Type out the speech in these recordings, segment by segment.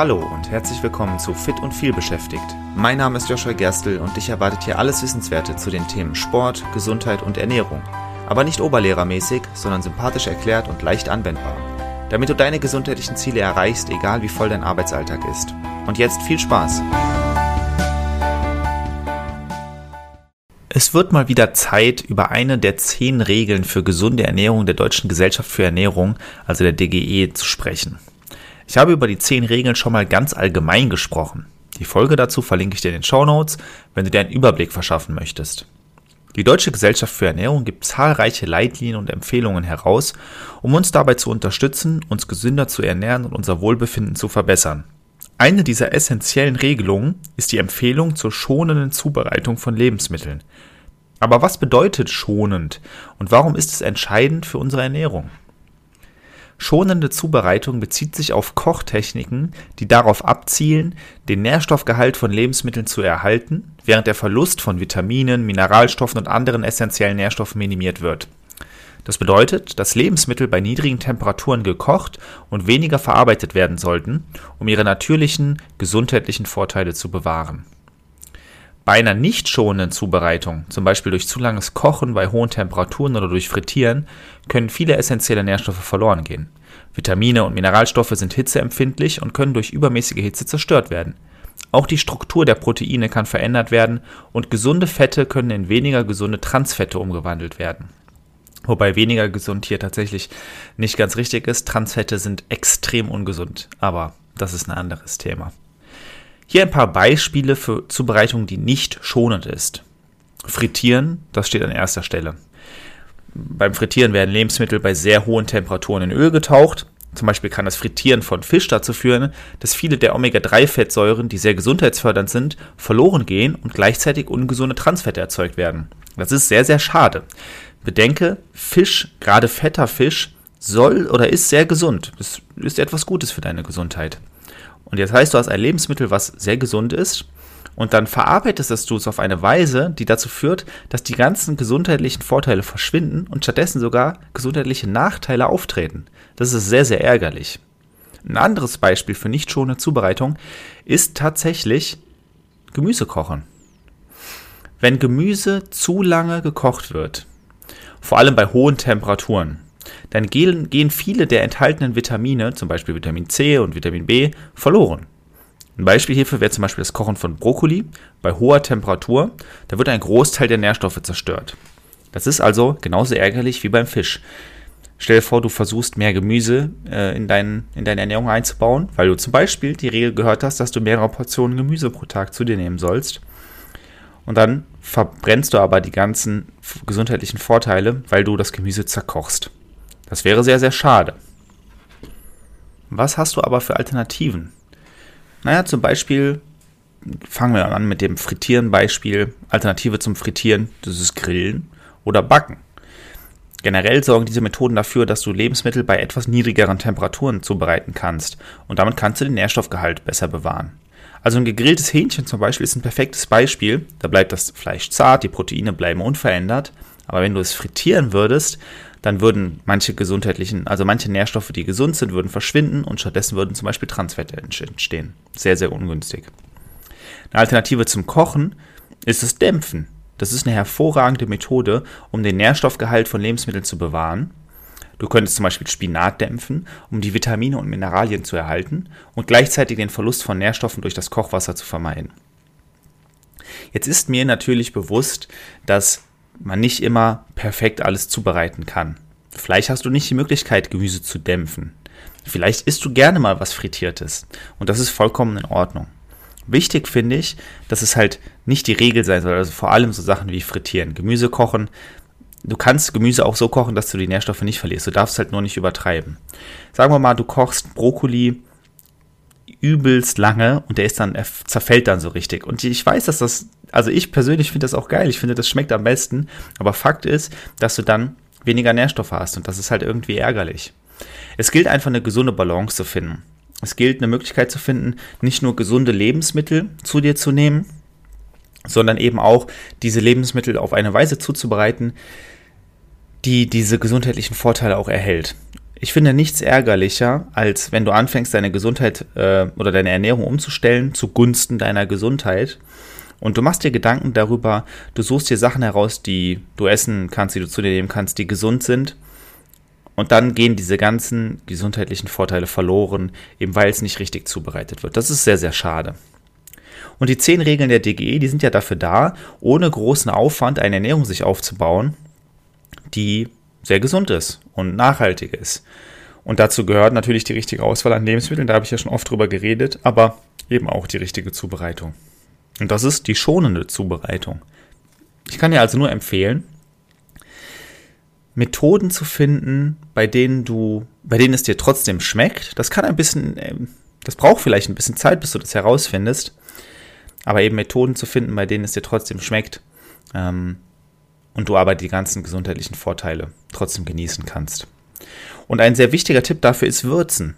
Hallo und herzlich willkommen zu Fit und viel beschäftigt. Mein Name ist Joshua Gerstl und dich erwartet hier alles Wissenswerte zu den Themen Sport, Gesundheit und Ernährung. Aber nicht oberlehrermäßig, sondern sympathisch erklärt und leicht anwendbar. Damit du deine gesundheitlichen Ziele erreichst, egal wie voll dein Arbeitsalltag ist. Und jetzt viel Spaß! Es wird mal wieder Zeit, über eine der zehn Regeln für gesunde Ernährung der Deutschen Gesellschaft für Ernährung, also der DGE, zu sprechen. Ich habe über die zehn Regeln schon mal ganz allgemein gesprochen. Die Folge dazu verlinke ich dir in den Show Notes, wenn du dir einen Überblick verschaffen möchtest. Die Deutsche Gesellschaft für Ernährung gibt zahlreiche Leitlinien und Empfehlungen heraus, um uns dabei zu unterstützen, uns gesünder zu ernähren und unser Wohlbefinden zu verbessern. Eine dieser essentiellen Regelungen ist die Empfehlung zur schonenden Zubereitung von Lebensmitteln. Aber was bedeutet schonend und warum ist es entscheidend für unsere Ernährung? Schonende Zubereitung bezieht sich auf Kochtechniken, die darauf abzielen, den Nährstoffgehalt von Lebensmitteln zu erhalten, während der Verlust von Vitaminen, Mineralstoffen und anderen essentiellen Nährstoffen minimiert wird. Das bedeutet, dass Lebensmittel bei niedrigen Temperaturen gekocht und weniger verarbeitet werden sollten, um ihre natürlichen gesundheitlichen Vorteile zu bewahren. Bei einer nicht schonenden Zubereitung, zum Beispiel durch zu langes Kochen bei hohen Temperaturen oder durch Frittieren, können viele essentielle Nährstoffe verloren gehen. Vitamine und Mineralstoffe sind hitzeempfindlich und können durch übermäßige Hitze zerstört werden. Auch die Struktur der Proteine kann verändert werden und gesunde Fette können in weniger gesunde Transfette umgewandelt werden. Wobei weniger gesund hier tatsächlich nicht ganz richtig ist. Transfette sind extrem ungesund, aber das ist ein anderes Thema. Hier ein paar Beispiele für Zubereitung, die nicht schonend ist. Frittieren, das steht an erster Stelle. Beim Frittieren werden Lebensmittel bei sehr hohen Temperaturen in Öl getaucht. Zum Beispiel kann das Frittieren von Fisch dazu führen, dass viele der Omega-3-Fettsäuren, die sehr gesundheitsfördernd sind, verloren gehen und gleichzeitig ungesunde Transfette erzeugt werden. Das ist sehr, sehr schade. Bedenke, Fisch, gerade fetter Fisch, soll oder ist sehr gesund. Das ist etwas Gutes für deine Gesundheit. Und jetzt heißt, du hast ein Lebensmittel, was sehr gesund ist, und dann verarbeitest du es auf eine Weise, die dazu führt, dass die ganzen gesundheitlichen Vorteile verschwinden und stattdessen sogar gesundheitliche Nachteile auftreten. Das ist sehr, sehr ärgerlich. Ein anderes Beispiel für nicht schonende Zubereitung ist tatsächlich Gemüse kochen. Wenn Gemüse zu lange gekocht wird, vor allem bei hohen Temperaturen, dann gehen, gehen viele der enthaltenen Vitamine, zum Beispiel Vitamin C und Vitamin B, verloren. Ein Beispiel hierfür wäre zum Beispiel das Kochen von Brokkoli bei hoher Temperatur. Da wird ein Großteil der Nährstoffe zerstört. Das ist also genauso ärgerlich wie beim Fisch. Stell dir vor, du versuchst mehr Gemüse äh, in, dein, in deine Ernährung einzubauen, weil du zum Beispiel die Regel gehört hast, dass du mehrere Portionen Gemüse pro Tag zu dir nehmen sollst. Und dann verbrennst du aber die ganzen gesundheitlichen Vorteile, weil du das Gemüse zerkochst. Das wäre sehr, sehr schade. Was hast du aber für Alternativen? Naja, zum Beispiel fangen wir an mit dem Frittieren-Beispiel. Alternative zum Frittieren, das ist Grillen oder Backen. Generell sorgen diese Methoden dafür, dass du Lebensmittel bei etwas niedrigeren Temperaturen zubereiten kannst und damit kannst du den Nährstoffgehalt besser bewahren. Also ein gegrilltes Hähnchen zum Beispiel ist ein perfektes Beispiel. Da bleibt das Fleisch zart, die Proteine bleiben unverändert. Aber wenn du es frittieren würdest, dann würden manche gesundheitlichen, also manche Nährstoffe, die gesund sind, würden verschwinden und stattdessen würden zum Beispiel Transfette entstehen. Sehr, sehr ungünstig. Eine Alternative zum Kochen ist das Dämpfen. Das ist eine hervorragende Methode, um den Nährstoffgehalt von Lebensmitteln zu bewahren. Du könntest zum Beispiel Spinat dämpfen, um die Vitamine und Mineralien zu erhalten und gleichzeitig den Verlust von Nährstoffen durch das Kochwasser zu vermeiden. Jetzt ist mir natürlich bewusst, dass man nicht immer perfekt alles zubereiten kann. Vielleicht hast du nicht die Möglichkeit, Gemüse zu dämpfen. Vielleicht isst du gerne mal was Frittiertes. Und das ist vollkommen in Ordnung. Wichtig finde ich, dass es halt nicht die Regel sein soll. Also vor allem so Sachen wie Frittieren. Gemüse kochen. Du kannst Gemüse auch so kochen, dass du die Nährstoffe nicht verlierst. Du darfst halt nur nicht übertreiben. Sagen wir mal, du kochst Brokkoli übelst lange und der ist dann, er zerfällt dann so richtig. Und ich weiß, dass das, also ich persönlich finde das auch geil. Ich finde, das schmeckt am besten. Aber Fakt ist, dass du dann weniger Nährstoffe hast und das ist halt irgendwie ärgerlich. Es gilt einfach eine gesunde Balance zu finden. Es gilt eine Möglichkeit zu finden, nicht nur gesunde Lebensmittel zu dir zu nehmen, sondern eben auch diese Lebensmittel auf eine Weise zuzubereiten, die diese gesundheitlichen Vorteile auch erhält Ich finde nichts ärgerlicher, als wenn du anfängst, deine Gesundheit äh, oder deine Ernährung umzustellen zugunsten deiner Gesundheit. Und du machst dir Gedanken darüber, du suchst dir Sachen heraus, die du essen kannst, die du zu dir nehmen kannst, die gesund sind. Und dann gehen diese ganzen gesundheitlichen Vorteile verloren, eben weil es nicht richtig zubereitet wird. Das ist sehr, sehr schade. Und die zehn Regeln der DGE, die sind ja dafür da, ohne großen Aufwand eine Ernährung sich aufzubauen, die sehr gesund ist und nachhaltig ist. Und dazu gehört natürlich die richtige Auswahl an Lebensmitteln, da habe ich ja schon oft drüber geredet, aber eben auch die richtige Zubereitung. Und das ist die schonende Zubereitung. Ich kann dir also nur empfehlen, Methoden zu finden, bei denen du, bei denen es dir trotzdem schmeckt. Das kann ein bisschen, ähm, das braucht vielleicht ein bisschen Zeit, bis du das herausfindest. Aber eben Methoden zu finden, bei denen es dir trotzdem schmeckt, ähm, und du aber die ganzen gesundheitlichen Vorteile trotzdem genießen kannst. Und ein sehr wichtiger Tipp dafür ist Würzen.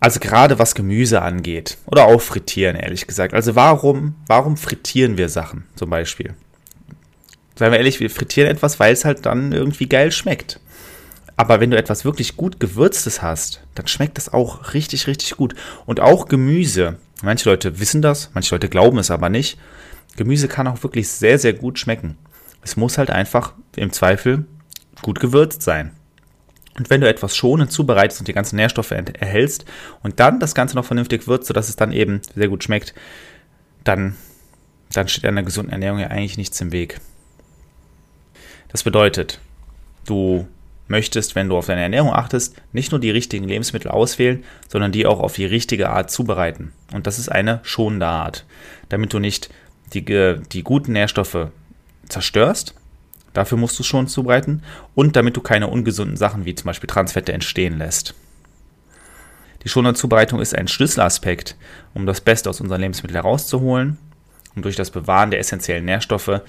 Also gerade was Gemüse angeht oder auch frittieren, ehrlich gesagt. Also warum, warum frittieren wir Sachen zum Beispiel? Seien wir ehrlich, wir frittieren etwas, weil es halt dann irgendwie geil schmeckt. Aber wenn du etwas wirklich gut gewürztes hast, dann schmeckt das auch richtig, richtig gut. Und auch Gemüse. Manche Leute wissen das, manche Leute glauben es aber nicht. Gemüse kann auch wirklich sehr, sehr gut schmecken. Es muss halt einfach im Zweifel gut gewürzt sein. Und wenn du etwas schonend zubereitest und die ganzen Nährstoffe erhältst und dann das Ganze noch vernünftig würzt, sodass es dann eben sehr gut schmeckt, dann, dann steht einer gesunden Ernährung ja eigentlich nichts im Weg. Das bedeutet, du möchtest, wenn du auf deine Ernährung achtest, nicht nur die richtigen Lebensmittel auswählen, sondern die auch auf die richtige Art zubereiten. Und das ist eine schonende Art, damit du nicht die, die guten Nährstoffe zerstörst. Dafür musst du es schon zubereiten. Und damit du keine ungesunden Sachen wie zum Beispiel Transfette entstehen lässt. Die schonende Zubereitung ist ein Schlüsselaspekt, um das Beste aus unseren Lebensmitteln herauszuholen. Und durch das Bewahren der essentiellen Nährstoffe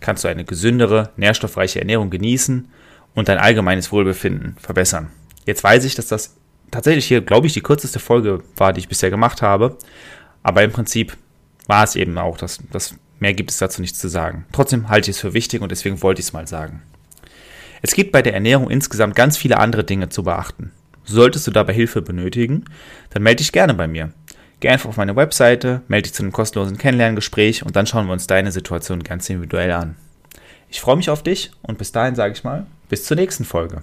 kannst du eine gesündere, nährstoffreiche Ernährung genießen und dein allgemeines Wohlbefinden verbessern. Jetzt weiß ich, dass das tatsächlich hier, glaube ich, die kürzeste Folge war, die ich bisher gemacht habe. Aber im Prinzip war es eben auch. Das, das, mehr gibt es dazu nichts zu sagen. Trotzdem halte ich es für wichtig und deswegen wollte ich es mal sagen. Es gibt bei der Ernährung insgesamt ganz viele andere Dinge zu beachten. Solltest du dabei Hilfe benötigen, dann melde dich gerne bei mir. Geh einfach auf meine Webseite, melde dich zu einem kostenlosen Kennenlerngespräch und dann schauen wir uns deine Situation ganz individuell an. Ich freue mich auf dich und bis dahin sage ich mal, bis zur nächsten Folge.